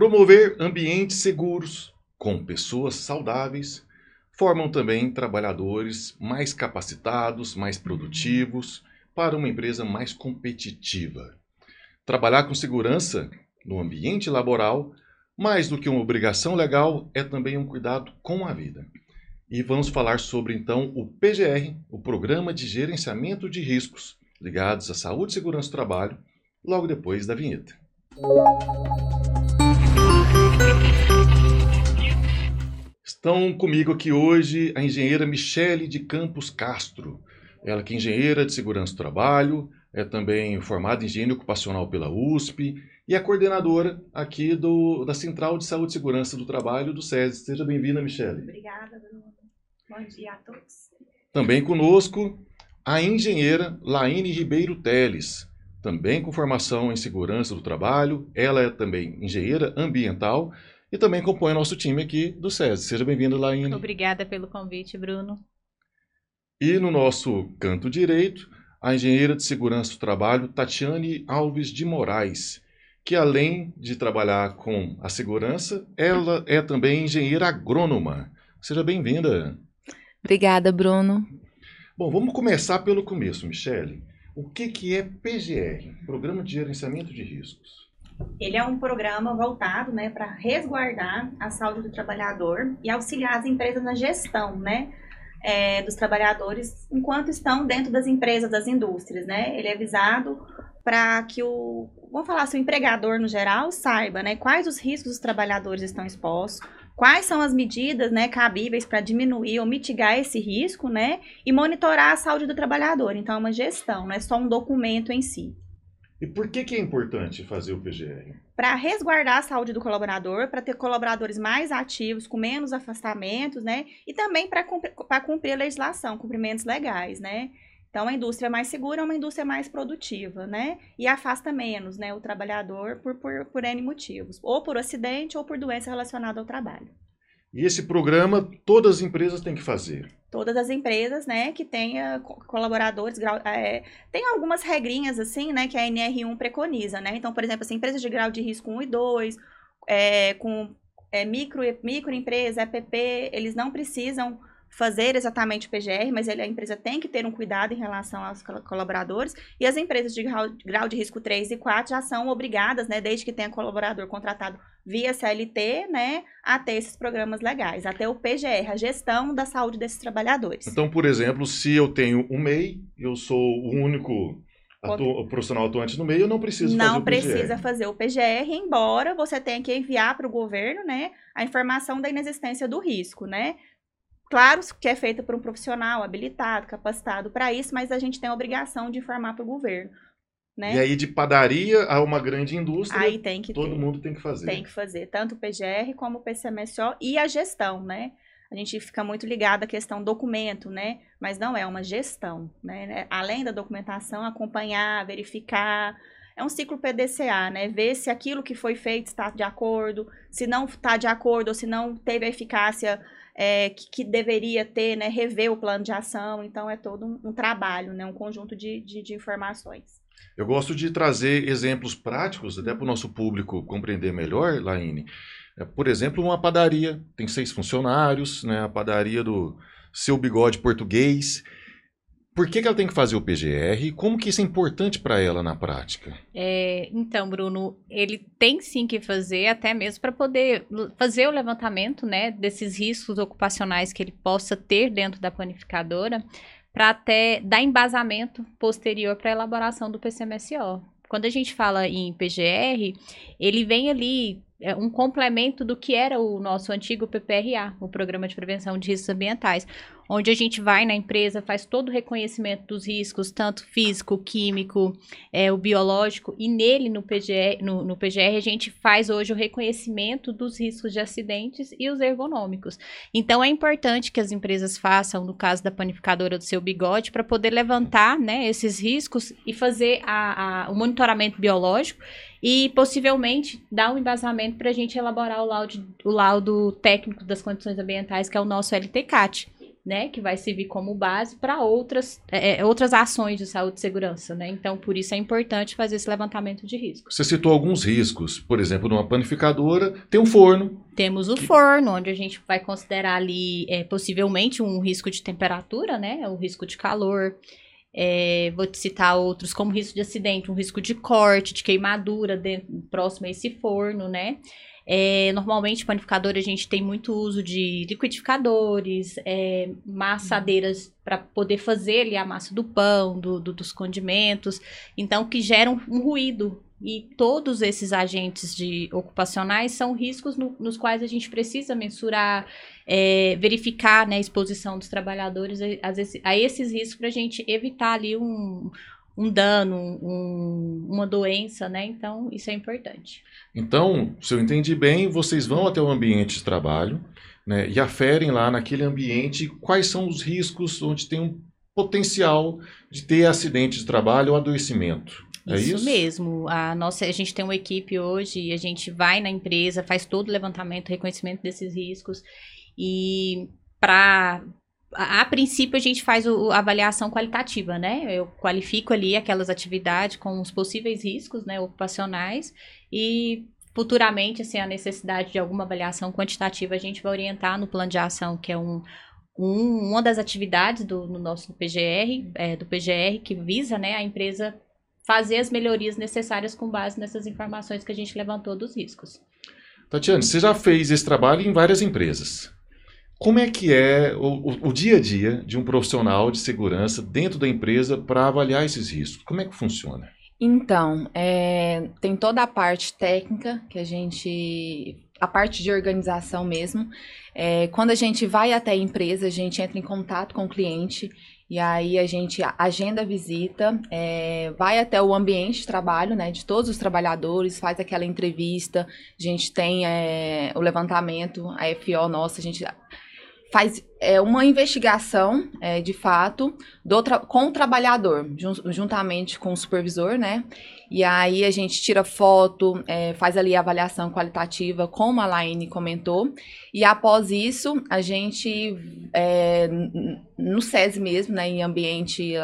Promover ambientes seguros com pessoas saudáveis formam também trabalhadores mais capacitados, mais produtivos, para uma empresa mais competitiva. Trabalhar com segurança no ambiente laboral, mais do que uma obrigação legal, é também um cuidado com a vida. E vamos falar sobre então o PGR, o Programa de Gerenciamento de Riscos ligados à saúde e segurança do trabalho, logo depois da vinheta. Estão comigo aqui hoje a engenheira Michele de Campos Castro. Ela que é engenheira de segurança do trabalho, é também formada em engenharia ocupacional pela USP e é coordenadora aqui do, da Central de Saúde e Segurança do Trabalho do SESI. Seja bem-vinda, Michele. Obrigada, Bruno. Bom dia a todos. Também conosco a engenheira Laine Ribeiro Teles, também com formação em segurança do trabalho. Ela é também engenheira ambiental e também compõe nosso time aqui do SESI. Seja bem-vindo, Laine. Obrigada pelo convite, Bruno. E no nosso canto direito, a engenheira de segurança do trabalho, Tatiane Alves de Moraes, que além de trabalhar com a segurança, ela é também engenheira agrônoma. Seja bem-vinda. Obrigada, Bruno. Bom, vamos começar pelo começo, Michele. O que, que é PGR, Programa de Gerenciamento de Riscos? Ele é um programa voltado né, para resguardar a saúde do trabalhador e auxiliar as empresas na gestão né, é, dos trabalhadores enquanto estão dentro das empresas, das indústrias. Né? Ele é visado para que o, vamos falar assim, o empregador no geral saiba né, quais os riscos os trabalhadores estão expostos, quais são as medidas né, cabíveis para diminuir ou mitigar esse risco né, e monitorar a saúde do trabalhador. Então, é uma gestão, não é só um documento em si. E por que, que é importante fazer o PGR? Para resguardar a saúde do colaborador, para ter colaboradores mais ativos, com menos afastamentos, né? E também para cumprir, cumprir a legislação, cumprimentos legais, né? Então, a indústria mais segura é uma indústria mais produtiva, né? E afasta menos né, o trabalhador por, por, por N motivos, ou por acidente ou por doença relacionada ao trabalho. E esse programa todas as empresas têm que fazer? todas as empresas, né, que tenha colaboradores, é, tem algumas regrinhas, assim, né, que a NR1 preconiza, né, então, por exemplo, assim, empresas de grau de risco 1 e 2, é, com é, micro, microempresa, EPP, eles não precisam fazer exatamente o PGR, mas ele, a empresa tem que ter um cuidado em relação aos colaboradores, e as empresas de grau, grau de risco 3 e 4 já são obrigadas, né, desde que tenha colaborador contratado via CLT, né, a ter esses programas legais, até o PGR, a gestão da saúde desses trabalhadores. Então, por exemplo, se eu tenho um MEI, eu sou o único atu profissional atuante no meio, eu não preciso não fazer o PGR. Não precisa fazer o PGR, embora você tenha que enviar para o governo, né, a informação da inexistência do risco, né, Claro que é feita por um profissional habilitado, capacitado para isso, mas a gente tem a obrigação de informar para o governo. Né? E aí, de padaria a uma grande indústria, aí tem que todo ter. mundo tem que fazer. Tem que fazer, tanto o PGR como o PCMSO e a gestão, né? A gente fica muito ligado à questão documento, né? Mas não é uma gestão, né? Além da documentação, acompanhar, verificar. É um ciclo PDCA, né? Ver se aquilo que foi feito está de acordo, se não está de acordo ou se não teve a eficácia é, que, que, deveria ter, né, rever o plano de ação. Então, é todo um, um trabalho, né, um conjunto de, de, de, informações. Eu gosto de trazer exemplos práticos, até para o nosso público compreender melhor, Laine. É, por exemplo, uma padaria tem seis funcionários, né, a padaria do seu bigode português. Por que, que, ela tem que fazer o PGR e como que isso é importante para ela na prática? É, então, Bruno, ele tem sim que fazer, até mesmo para poder fazer o levantamento né, desses riscos ocupacionais que ele possa ter dentro da planificadora, para até dar embasamento posterior para a elaboração do PCMSO. Quando a gente fala em PGR, ele vem ali um complemento do que era o nosso antigo PPRA, o Programa de Prevenção de Riscos Ambientais, onde a gente vai na empresa, faz todo o reconhecimento dos riscos, tanto físico, químico, é, o biológico, e nele, no PGR, no, no PGR, a gente faz hoje o reconhecimento dos riscos de acidentes e os ergonômicos. Então, é importante que as empresas façam, no caso da panificadora do seu bigode, para poder levantar né, esses riscos e fazer a, a, o monitoramento biológico e possivelmente dar um embasamento para a gente elaborar o laudo, o laudo técnico das condições ambientais, que é o nosso LTCAT né, que vai servir como base para outras, é, é, outras ações de saúde e segurança, né? Então, por isso é importante fazer esse levantamento de riscos. Você citou alguns riscos, por exemplo, numa panificadora tem um forno. Temos o que... forno, onde a gente vai considerar ali é, possivelmente um risco de temperatura, né? O risco de calor. É, vou te citar outros como risco de acidente, um risco de corte, de queimadura dentro, próximo a esse forno, né? É, normalmente, panificador, a gente tem muito uso de liquidificadores, é, massadeiras para poder fazer ali a massa do pão, do, do, dos condimentos, então que geram um ruído. E todos esses agentes de ocupacionais são riscos no, nos quais a gente precisa mensurar, é, verificar né, a exposição dos trabalhadores a, a, esses riscos para a gente evitar ali um, um dano, um, uma doença, né? Então, isso é importante. Então, se eu entendi bem, vocês vão até o ambiente de trabalho né, e aferem lá naquele ambiente quais são os riscos onde tem um potencial de ter acidente de trabalho ou adoecimento. É isso, isso, mesmo. A nossa, a gente tem uma equipe hoje e a gente vai na empresa, faz todo o levantamento, reconhecimento desses riscos e para a, a, princípio a gente faz o, a avaliação qualitativa, né? Eu qualifico ali aquelas atividades com os possíveis riscos, né, ocupacionais e futuramente, assim, a necessidade de alguma avaliação quantitativa a gente vai orientar no plano de ação, que é um, um uma das atividades do no nosso PGR, é, do PGR que visa, né, a empresa fazer as melhorias necessárias com base nessas informações que a gente levantou dos riscos. Tatiane, você já fez esse trabalho em várias empresas. Como é que é o, o, dia a dia de um profissional de segurança dentro da empresa para avaliar esses riscos? Como é que funciona? Então, é, tem toda a parte técnica que a gente. a parte de organização mesmo. É, quando a gente vai até a empresa, a gente entra em contato com o cliente e aí a gente agenda a visita, é, vai até o ambiente de trabalho, né, de todos os trabalhadores, faz aquela entrevista, a gente tem é, o levantamento, a FO nossa, a gente faz é, uma investigação, é, de fato, do com o trabalhador, juntamente com o supervisor, né? E aí a gente tira foto, é, faz ali a avaliação qualitativa, como a Laine comentou. E após isso, a gente, é, no SES mesmo, né, em ambiente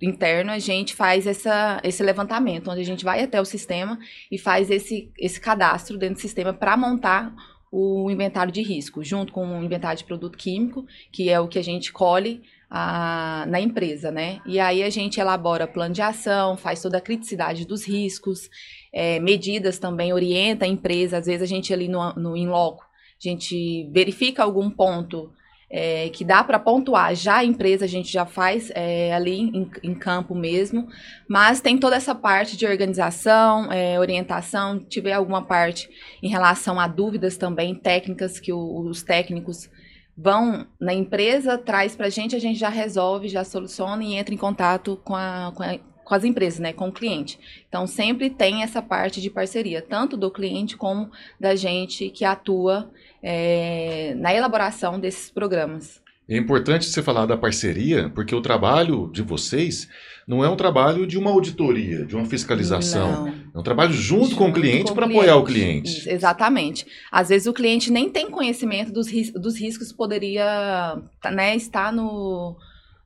interno, a gente faz essa, esse levantamento, onde a gente vai até o sistema e faz esse, esse cadastro dentro do sistema para montar o inventário de risco, junto com o inventário de produto químico, que é o que a gente colhe a, na empresa, né? E aí a gente elabora plano de ação, faz toda a criticidade dos riscos, é, medidas também, orienta a empresa, às vezes a gente ali no, no in loco, a gente verifica algum ponto é, que dá para pontuar. Já a empresa a gente já faz é, ali em, em, campo mesmo, mas tem toda essa parte de organização, é, orientação. Tiver alguma parte em relação a dúvidas também técnicas que o, os técnicos vão na empresa, traz para a gente, a gente já resolve, já soluciona e entra em contato com, a, com, a, com as empresas, né, com o cliente. Então sempre tem essa parte de parceria, tanto do cliente como da gente que atua é, na elaboração desses programas. É importante você falar da parceria, porque o trabalho de vocês não é um trabalho de uma auditoria, de uma fiscalização. Não. É um trabalho junto, junto com o cliente para apoiar o cliente. Exatamente. Às vezes o cliente nem tem conhecimento dos, ris dos riscos que poderia né, estar no,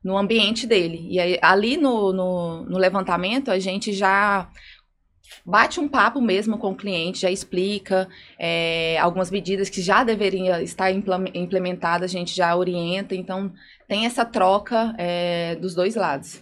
no ambiente dele. E aí, ali no, no, no levantamento, a gente já bate um papo mesmo com o cliente, já explica é, algumas medidas que já deveriam estar implementadas, a gente já orienta, então tem essa troca é, dos dois lados.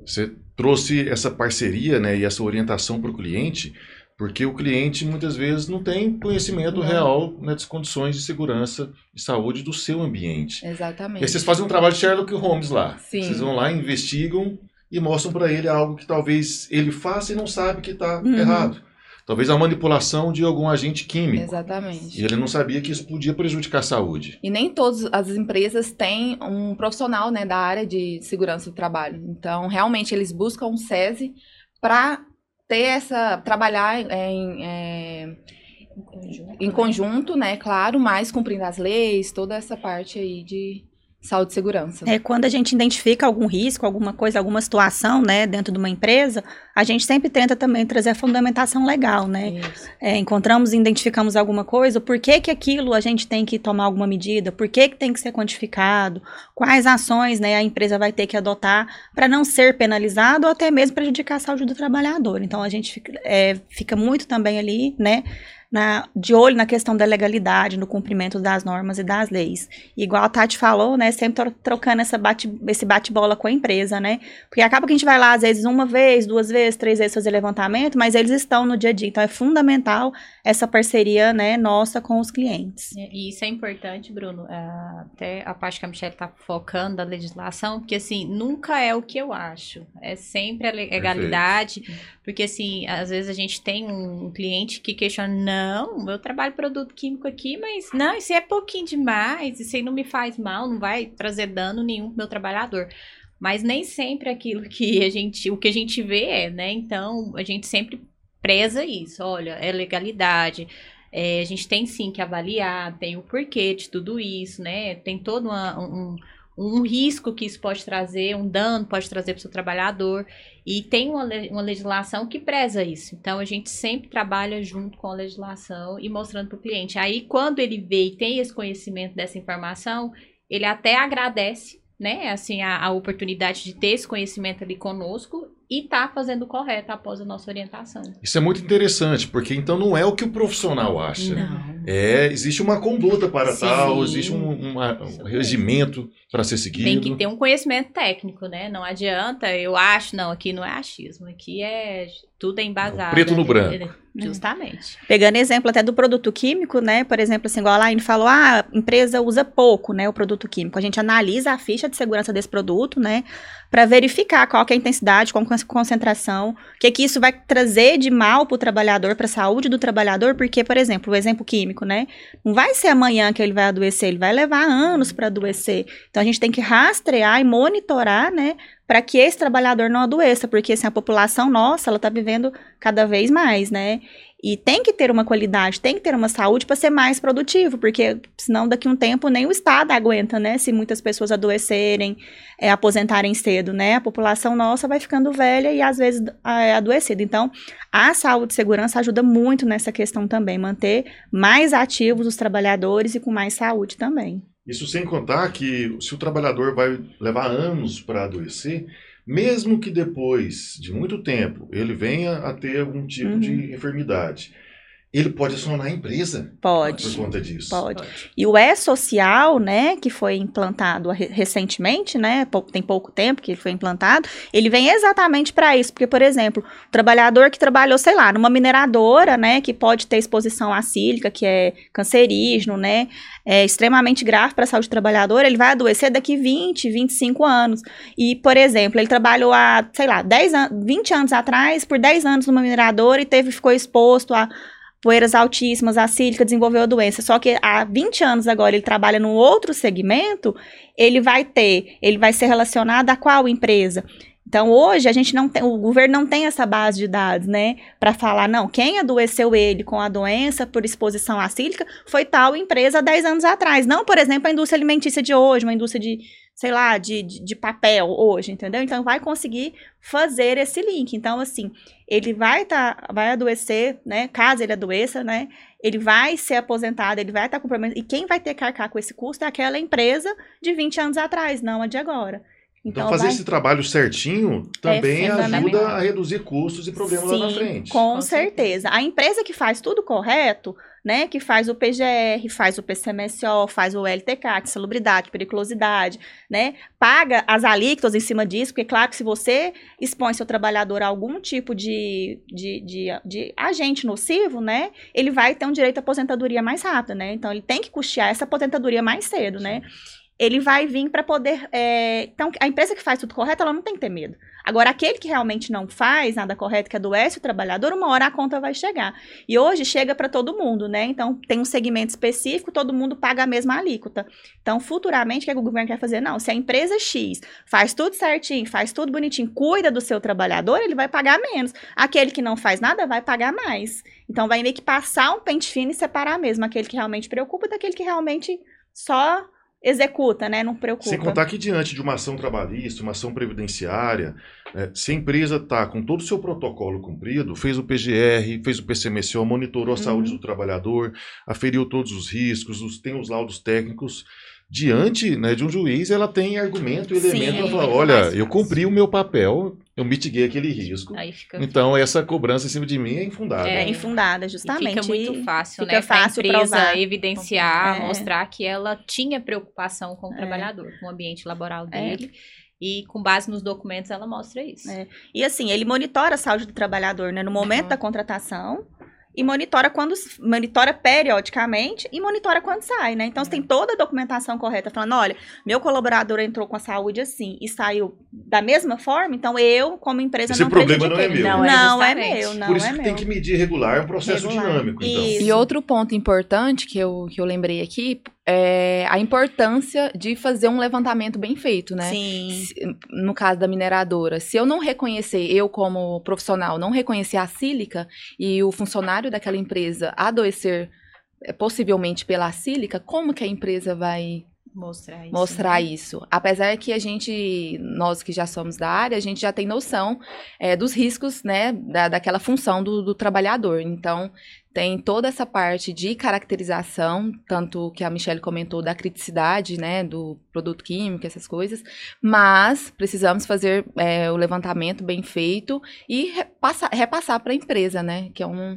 Você trouxe essa parceria né, e essa orientação para o cliente, porque o cliente muitas vezes não tem conhecimento não. real né, das condições de segurança e saúde do seu ambiente. Exatamente. E aí vocês fazem um trabalho de Sherlock Holmes lá. Sim. Vocês vão lá, investigam e mostram para ele algo que talvez ele faça e não sabe que está uhum. errado. Talvez a manipulação de algum agente químico. Exatamente. E ele não sabia que isso podia prejudicar a saúde. E nem todas as empresas têm um profissional né, da área de segurança do trabalho. Então, realmente, eles buscam um SESI para ter essa. trabalhar em. É, em conjunto, né? Claro, mas cumprindo as leis, toda essa parte aí de saúde e segurança. É, quando a gente identifica algum risco, alguma coisa, alguma situação, né, dentro de uma empresa, a gente sempre tenta também trazer a fundamentação legal, né? É, encontramos, identificamos alguma coisa, por que que aquilo a gente tem que tomar alguma medida, por que que tem que ser quantificado, quais ações, né, a empresa vai ter que adotar para não ser penalizado ou até mesmo prejudicar a saúde do trabalhador. Então, a gente fica, é, fica muito também ali, né, na, de olho na questão da legalidade, no cumprimento das normas e das leis. Igual a Tati falou, né, sempre trocando essa bate, esse bate-bola com a empresa, né, porque acaba que a gente vai lá, às vezes, uma vez, duas vezes, três vezes fazer levantamento, mas eles estão no dia a dia, então é fundamental essa parceria, né, nossa com os clientes. E isso é importante, Bruno, é, até a parte que a Michelle está focando da legislação, porque, assim, nunca é o que eu acho, é sempre a legalidade, Perfeito. porque, assim, às vezes a gente tem um cliente que questiona, não, eu trabalho produto químico aqui, mas não, isso é pouquinho demais, isso aí não me faz mal, não vai trazer dano nenhum pro meu trabalhador. Mas nem sempre aquilo que a gente, o que a gente vê é, né? Então, a gente sempre preza isso, olha, é legalidade, é, a gente tem sim que avaliar, tem o porquê de tudo isso, né? Tem todo uma, um, um risco que isso pode trazer, um dano pode trazer para o seu trabalhador. E tem uma, uma legislação que preza isso. Então, a gente sempre trabalha junto com a legislação e mostrando para o cliente. Aí, quando ele vê e tem esse conhecimento dessa informação, ele até agradece, né? Assim, a, a oportunidade de ter esse conhecimento ali conosco e tá fazendo o correto após a nossa orientação. Isso é muito interessante, porque então não é o que o profissional acha. Não. É, existe uma conduta para Sim. tal, existe um, uma, um regimento para ser seguido. Tem que ter um conhecimento técnico, né? Não adianta, eu acho, não, aqui não é achismo, aqui é tudo é embasado. Preto no branco. Justamente. Pegando exemplo até do produto químico, né? Por exemplo, assim, igual a Laine falou, ah, a empresa usa pouco, né, o produto químico. A gente analisa a ficha de segurança desse produto, né, para verificar qual é a intensidade, qual é concentração, o que que isso vai trazer de mal para o trabalhador, para a saúde do trabalhador, porque, por exemplo, o exemplo químico, né, não vai ser amanhã que ele vai adoecer, ele vai levar anos para adoecer. Então a gente tem que rastrear e monitorar, né, para que esse trabalhador não adoeça, porque assim, a população nossa, ela está vivendo cada vez mais, né? E tem que ter uma qualidade, tem que ter uma saúde para ser mais produtivo, porque senão daqui a um tempo nem o Estado aguenta, né? Se muitas pessoas adoecerem, é, aposentarem cedo, né? A população nossa vai ficando velha e às vezes é adoecida. Então, a saúde e segurança ajuda muito nessa questão também, manter mais ativos os trabalhadores e com mais saúde também. Isso sem contar que se o trabalhador vai levar anos para adoecer, mesmo que depois de muito tempo ele venha a ter algum tipo uhum. de enfermidade, ele pode acionar a empresa pode, por conta disso. Pode. E o E-Social, né, que foi implantado recentemente, né, tem pouco tempo que ele foi implantado, ele vem exatamente para isso. Porque, por exemplo, o trabalhador que trabalhou, sei lá, numa mineradora, né, que pode ter exposição à sílica, que é cancerígeno, né, é extremamente grave para a saúde do trabalhador, ele vai adoecer daqui 20, 25 anos. E, por exemplo, ele trabalhou há, sei lá, 10 an 20 anos atrás, por 10 anos numa mineradora e teve, ficou exposto a poeiras altíssimas, a sílica desenvolveu a doença. Só que há 20 anos agora ele trabalha num outro segmento, ele vai ter, ele vai ser relacionado a qual empresa? Então, hoje, a gente não tem, o governo não tem essa base de dados, né, para falar, não, quem adoeceu ele com a doença por exposição à sílica foi tal empresa há 10 anos atrás. Não, por exemplo, a indústria alimentícia de hoje, uma indústria de, sei lá, de, de, de, papel hoje, entendeu? Então vai conseguir fazer esse link. Então, assim, ele vai tá, vai adoecer, né? Caso ele adoeça, né? Ele vai ser aposentado, ele vai estar tá com problema. E quem vai ter que arcar com esse custo é aquela empresa de 20 anos atrás, não a de agora. Então, então fazer vai... esse trabalho certinho também é ajuda a reduzir custos e problemas Sim, lá na frente. Com, com certeza. certeza. A empresa que faz tudo correto, né, que faz o PGR, faz o PCMSO, faz o LTK, que é salubridade, periculosidade, né, paga as alíquotas em cima disso, porque claro que se você expõe seu trabalhador a algum tipo de, de, de, de agente nocivo, né, ele vai ter um direito à aposentadoria mais rápido, né, então ele tem que custear essa aposentadoria mais cedo, né, ele vai vir para poder. É... Então, a empresa que faz tudo correto, ela não tem que ter medo. Agora, aquele que realmente não faz nada correto, que adoece o trabalhador, uma hora a conta vai chegar. E hoje chega para todo mundo, né? Então, tem um segmento específico, todo mundo paga a mesma alíquota. Então, futuramente, o que, o governo quer fazer? Não, se a empresa X faz tudo certinho, faz tudo bonitinho, cuida do seu trabalhador, ele vai pagar menos. Aquele que não faz nada vai pagar mais. Então, vai meio que passar um pente fino e separar mesmo aquele que realmente preocupa daquele que realmente só executa, né? Não preocupa. Sem contar que diante de uma ação trabalhista, uma ação previdenciária, é, se a empresa está com todo o seu protocolo cumprido, fez o PGR, fez o PCMSO, monitorou a saúde Uhum. do trabalhador, aferiu todos os riscos, os- tem os laudos técnicos, diante né, de um juiz, ela tem argumento e elemento para é falar, olha, eu cumpri o meu papel, eu mitiguei aquele risco, Aí fica, então essa cobrança em cima de mim é infundada. É É. infundada, e justamente. fica muito fácil, fica né? fácil pra empresa usar. evidenciar, É. mostrar que ela tinha preocupação com o É. trabalhador, com o ambiente laboral É. dele. E com base nos documentos ela mostra isso. É. E assim, ele monitora a saúde do trabalhador, né, no momento Uhum. da contratação e monitora quando monitora periodicamente e monitora quando sai, né? Então você tem toda a documentação correta falando, olha, meu colaborador entrou com a saúde assim e saiu da mesma forma, então eu, como empresa, Esse não problema não é meu. Não, é Não é justamente. meu, não Por isso é que meu. tem que medir regular, é um processo Regular. dinâmico. Então. E outro ponto importante que eu, que eu lembrei aqui é a importância de fazer um levantamento bem feito, né? Sim. Se- no caso da mineradora, se eu não reconhecer, eu como profissional, não reconhecer a sílica e o funcionário daquela empresa adoecer eh, possivelmente pela sílica, como que a empresa vai Mostrar isso. mostrar né? isso? Apesar que a gente, nós que já somos da área, a gente já tem noção eh, dos riscos, né, da, daquela função do, do trabalhador. Então, tem toda essa parte de caracterização, tanto que a Michelle comentou da criticidade, né, do produto químico, essas coisas, mas precisamos fazer eh, o levantamento bem feito e repassa- repassar para a empresa, né, que é um,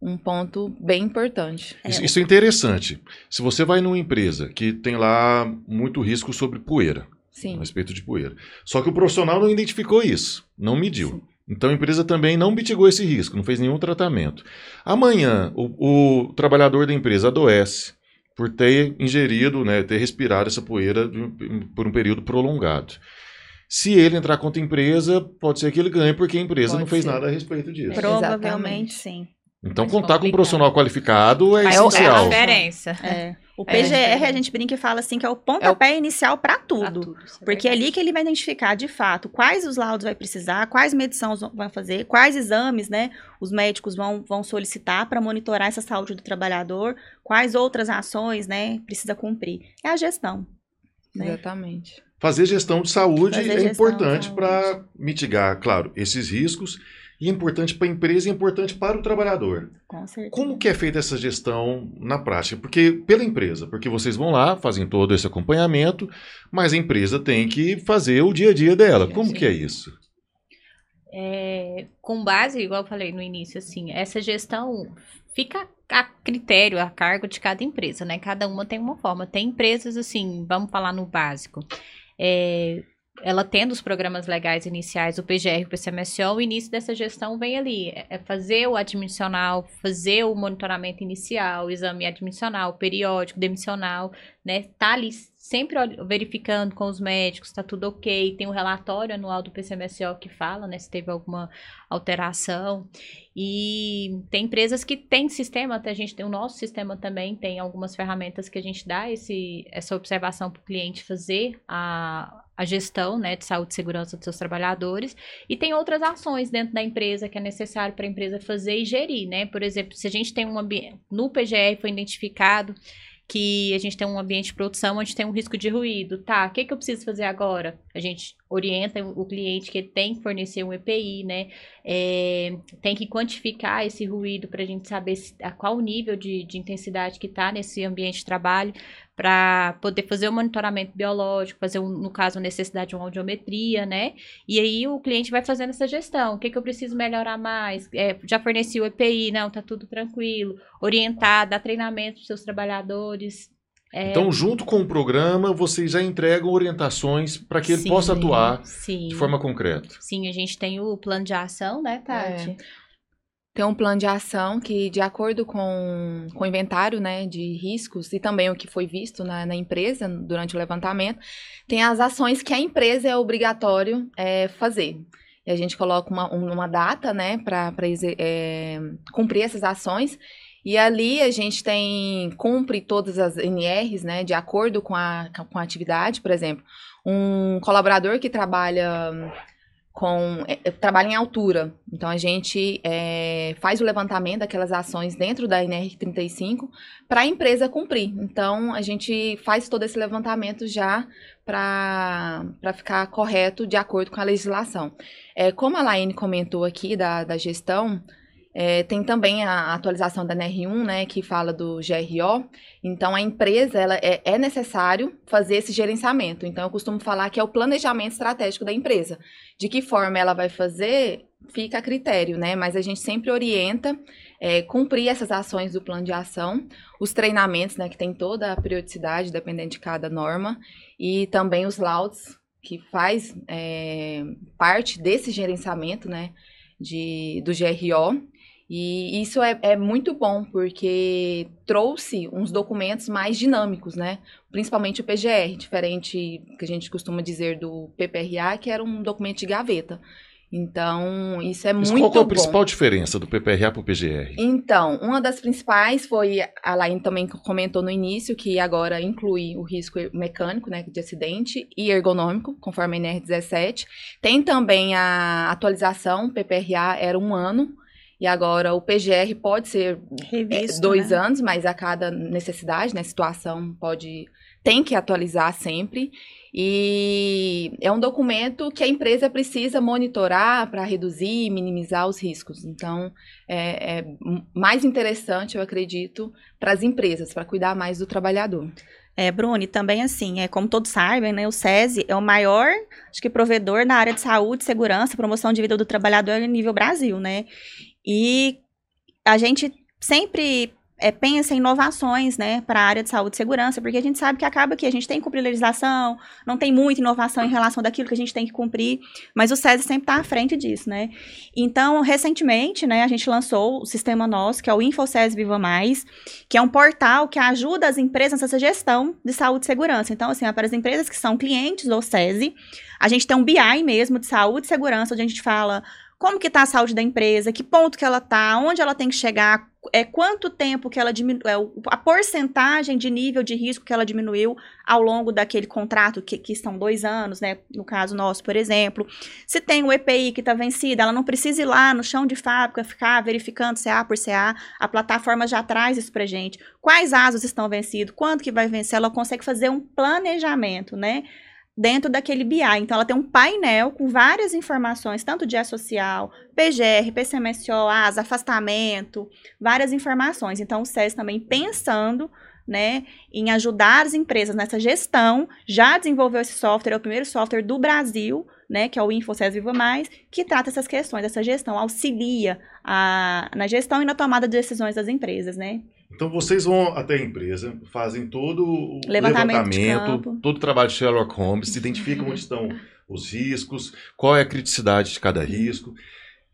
um ponto bem importante. Isso, isso é interessante. Se você vai numa empresa que tem lá muito risco sobre poeira, Sim. a respeito de poeira, só que o profissional não identificou isso, não mediu. Então a empresa também não mitigou esse risco, não fez nenhum tratamento. Amanhã o, o trabalhador da empresa adoece por ter ingerido, né, ter respirado essa poeira de por um período prolongado. Se ele entrar contra a empresa, pode ser que ele ganhe, porque a empresa Pode não fez ser. nada a respeito disso. Pro- Provavelmente sim. Então Mais contar com um complicado. profissional qualificado é É o- É a essencial. diferença. É. O É, PGR, a gente brinca e fala assim que é o pontapé inicial para Pra tudo. tudo, é Porque é ali que ele vai identificar, de fato, quais os laudos vai precisar, quais medições vão fazer, quais exames, né, os médicos vão, vão solicitar para monitorar essa saúde do trabalhador, quais outras ações, né, precisa cumprir. É a gestão. Né? Exatamente. Fazer gestão de saúde Fazer é gestão importante para mitigar, claro, esses riscos. E é importante para a empresa e é importante para o trabalhador. Com certeza. Como que é feita essa gestão na prática? Porque pela empresa, porque vocês vão lá, fazem todo esse acompanhamento, mas a empresa tem que fazer o dia a dia dela. Como que é isso? É, com base, igual eu falei no início, assim, essa gestão fica a critério, a cargo de cada empresa, né? Cada uma tem uma forma. Tem empresas, assim, vamos falar no básico. É, ela tendo os programas legais iniciais, o PGR, o PCMSO, o início dessa gestão vem ali. É é fazer o admissional, fazer o monitoramento inicial, o exame admissional, periódico, demissional, né? Tá ali sempre verificando com os médicos, tá tudo ok. Tem o relatório anual do PCMSO que fala, né, se teve alguma alteração. E tem empresas que têm sistema, até a gente tem o nosso sistema também, tem algumas ferramentas que a gente dá esse, essa observação para o cliente fazer a, a gestão né, de saúde e segurança dos seus trabalhadores. E tem outras ações dentro da empresa que é necessário para a empresa fazer e gerir, né? Por exemplo, se a gente tem um ambiente. No PGR foi identificado que a gente tem um ambiente de produção onde tem um risco de ruído. Tá, o que, que eu preciso fazer agora? A gente orienta o cliente que tem que fornecer um EPI, né? É, tem que quantificar esse ruído para a gente saber se, a qual nível de, de intensidade que está nesse ambiente de trabalho, para poder fazer o monitoramento biológico, fazer, um, no caso, a necessidade de uma audiometria, né? E aí o cliente vai fazendo essa gestão. O que, que eu preciso melhorar mais? É, já forneci o EPI, não, tá tudo tranquilo. Orientar, dar treinamento para seus trabalhadores. É, Então, junto com o programa, vocês já entregam orientações para que ele sim, possa atuar sim. de forma concreta. Sim, a gente tem o plano de ação, né, Tati? Tem um plano de ação que, de acordo com, com o inventário né, de riscos e também o que foi visto na, na empresa durante o levantamento, tem as ações que a empresa é obrigatório é, fazer. E a gente coloca uma, um- uma data né, para cumprir essas ações. E ali a gente tem, cumpre todas as NRs, né, de acordo com a, com a atividade, por exemplo, um colaborador que trabalha com é, trabalha em altura. Então a gente é, faz o levantamento daquelas ações dentro da NR35 para a empresa cumprir. Então a gente faz todo esse levantamento já para ficar correto de acordo com a legislação. É, como a Laine comentou aqui da, da gestão, é, tem também a atualização da NR1, né, que fala do GRO. Então, a empresa, ela é, é, necessário fazer esse gerenciamento. Então, eu costumo falar que é o planejamento estratégico da empresa. De que forma ela vai fazer, fica a critério, né? Mas a gente sempre orienta é, cumprir essas ações do plano de ação, os treinamentos, né, que tem toda a periodicidade, dependendo de cada norma, e também os laudos, que faz é, parte desse gerenciamento, né, de, do GRO. E isso é, é, muito bom, porque trouxe uns documentos mais dinâmicos, né? Principalmente o PGR, diferente que a gente costuma dizer do PPRA, que era um documento de gaveta. Então, isso é Mas muito bom. Qual é a principal diferença do PPRA para o PGR? Então, uma das principais foi, a Laine também comentou no início, que agora inclui o risco mecânico, né, de acidente, e ergonômico, conforme a NR17. Tem também a atualização, PPRA era um ano, e agora o PGR pode ser é, Revisto, dois né? anos, mas a cada necessidade, né, situação pode tem que atualizar sempre. E é um documento que a empresa precisa monitorar para reduzir e minimizar os riscos. Então, é, é mais interessante, eu acredito, para as empresas, para cuidar mais do trabalhador. É, Bruni, também assim, é como todos sabem, né, o SESI é o maior, acho que provedor na área de saúde, segurança, promoção de vida do trabalhador a nível Brasil, né? E a gente sempre é, pensa em inovações, né, para a área de saúde e segurança, porque a gente sabe que acaba que a gente tem que cumprir legislação, não tem muita inovação em relação daquilo que a gente tem que cumprir, mas o SESI sempre está à frente disso, né. Então, recentemente, né, a gente lançou o sistema nosso, que é o InfoSES Viva Mais, que é um portal que ajuda as empresas nessa gestão de saúde e segurança. Então, assim, para as empresas que são clientes do SESI, a gente tem um BI mesmo de saúde e segurança, onde a gente fala como que está a saúde da empresa, que ponto que ela está, onde ela tem que chegar, é quanto tempo que ela diminuiu, é, a porcentagem de nível de risco que ela diminuiu ao longo daquele contrato, que, que são dois anos, né? No caso nosso, por exemplo. Se tem o EPI que está vencido, ela não precisa ir lá no chão de fábrica ficar verificando CA por CA. A plataforma já traz isso pra gente. Quais ASOS estão vencidos, quanto que vai vencer, ela consegue fazer um planejamento, né? Dentro daquele BI. Então, ela tem um painel com várias informações, tanto de social, PGR, PCMSO, ASA, afastamento, várias informações. Então, o SES também pensando né, em ajudar as empresas nessa gestão, já desenvolveu esse software, é o primeiro software do Brasil, né, que é o InfoSES Viva Mais, que trata essas questões, essa gestão, auxilia a, na gestão e na tomada de decisões das empresas, né. Então vocês vão até a empresa, fazem todo o levantamento, levantamento todo o trabalho de Sherlock Holmes, identificam onde estão os riscos, qual é a criticidade de cada risco,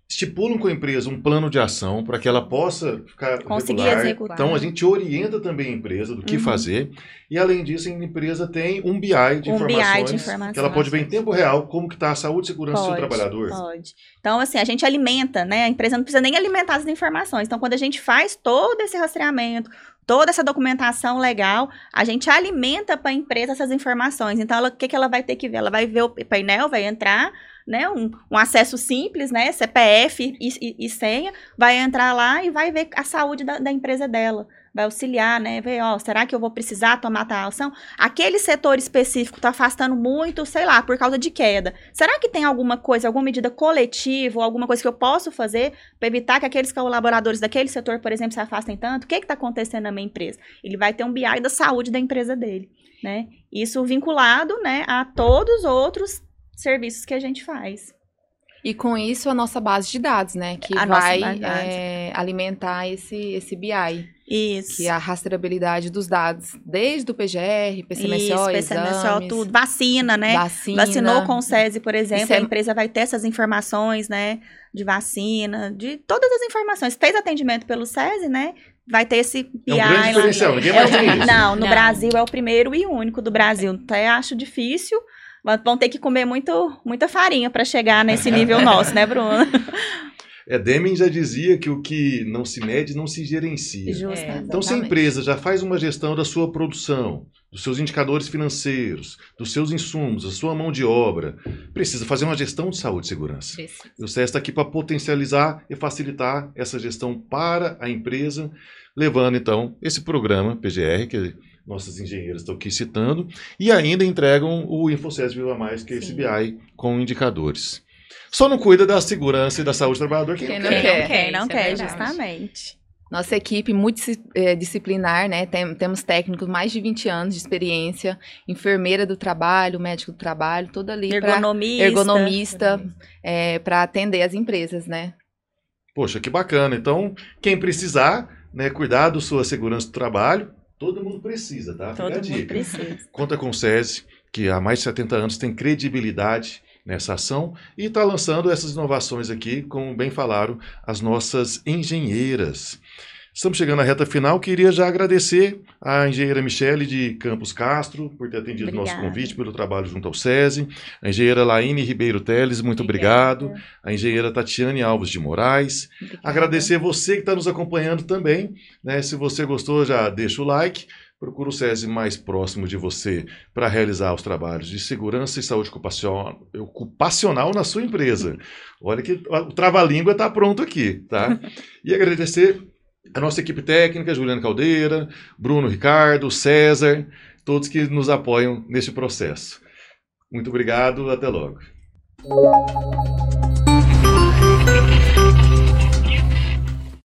estipulam com a empresa um plano de ação para que ela possa ficar Conseguir regular. executar. Então a gente orienta também a empresa do que uhum. fazer e além disso a empresa tem um BI de, um informações, BI de informações que ela pode ver em tempo real como que está a saúde e segurança pode, do seu trabalhador. Pode. Então assim a gente alimenta, né? A empresa não precisa nem alimentar as informações. Então quando a gente faz todo esse rastreamento toda essa documentação legal, a gente alimenta para a empresa essas informações. Então, o que, que ela vai ter que ver? Ela vai ver o painel, vai entrar, né, um, um acesso simples, né, CPF e, e, e, senha, vai entrar lá e vai ver a saúde da, da empresa dela vai auxiliar, né? Ver, ó, será que eu vou precisar tomar tal ação? Aquele setor específico está afastando muito, sei lá, por causa de queda. Será que tem alguma coisa, alguma medida coletiva, alguma coisa que eu posso fazer para evitar que aqueles colaboradores daquele setor, por exemplo, se afastem tanto? O que está acontecendo na minha empresa? Ele vai ter um BI da saúde da empresa dele, né? Isso vinculado, né, a todos os outros serviços que a gente faz. E com isso a nossa base de dados, né? Que a vai é, alimentar esse, esse BI. Isso. Que é a rastreabilidade dos dados, desde o PGR, PCMSO, Isso, PCMSO, exames, tudo. Vacina, né? Vacina. Vacinou com o SESI, por exemplo, é... a empresa vai ter essas informações, né? De vacina, de todas as informações. Fez atendimento pelo SESI, né? Vai ter esse PI. É um grande diferencial, ninguém mais é, tem isso. Não, no não. Brasil é o primeiro e único do Brasil. Até acho difícil, vão ter que comer muito, muita farinha para chegar nesse nível nosso, né, Bruno? É, Deming já dizia que o que não se mede não se gerencia. Justo. É. Então, se a empresa já faz uma gestão da sua produção, dos seus indicadores financeiros, dos seus insumos, da sua mão de obra, precisa fazer uma gestão de saúde e segurança. Precisa. E o SES está aqui para potencializar e facilitar essa gestão para a empresa, levando então esse programa PGR, que nossas engenheiras estão aqui citando, e ainda entregam o InfoSES Viva Mais, que é esse Sim. BI com indicadores. Só não cuida da segurança e da saúde do trabalhador quem, Quem não quer. quer. Quem não isso é quer, verdade. justamente. Nossa equipe multidisciplinar, né? Tem- temos técnicos mais de 20 anos de experiência, enfermeira do trabalho, médico do trabalho, tudo ali para Ergonomista. ergonomista, para atender as empresas, né? Poxa, que bacana. Então, quem precisar né, cuidar da sua segurança do trabalho, todo mundo precisa, tá? Fica a Todo dica. mundo precisa. Conta com o SESI, que há mais de 70 anos tem credibilidade nessa ação e está lançando essas inovações aqui, como bem falaram as nossas engenheiras. Estamos chegando à reta final. Queria já agradecer à engenheira Michele de Campos Castro por ter atendido o nosso Obrigada. convite, pelo trabalho junto ao SESI. A engenheira Laine Ribeiro Teles, muito obrigado. A engenheira Tatiane Alves de Moraes. Obrigada. Agradecer você que está nos acompanhando também. Né? Se você gostou, já deixa o like. Procura o SESI mais próximo de você para realizar os trabalhos de segurança e saúde ocupacional, ocupacional na sua empresa. Olha que o trava-língua está pronto aqui, tá? E agradecer a nossa equipe técnica, Juliana Caldeira, Bruno Ricardo, César, todos que nos apoiam neste processo. Muito obrigado, até logo.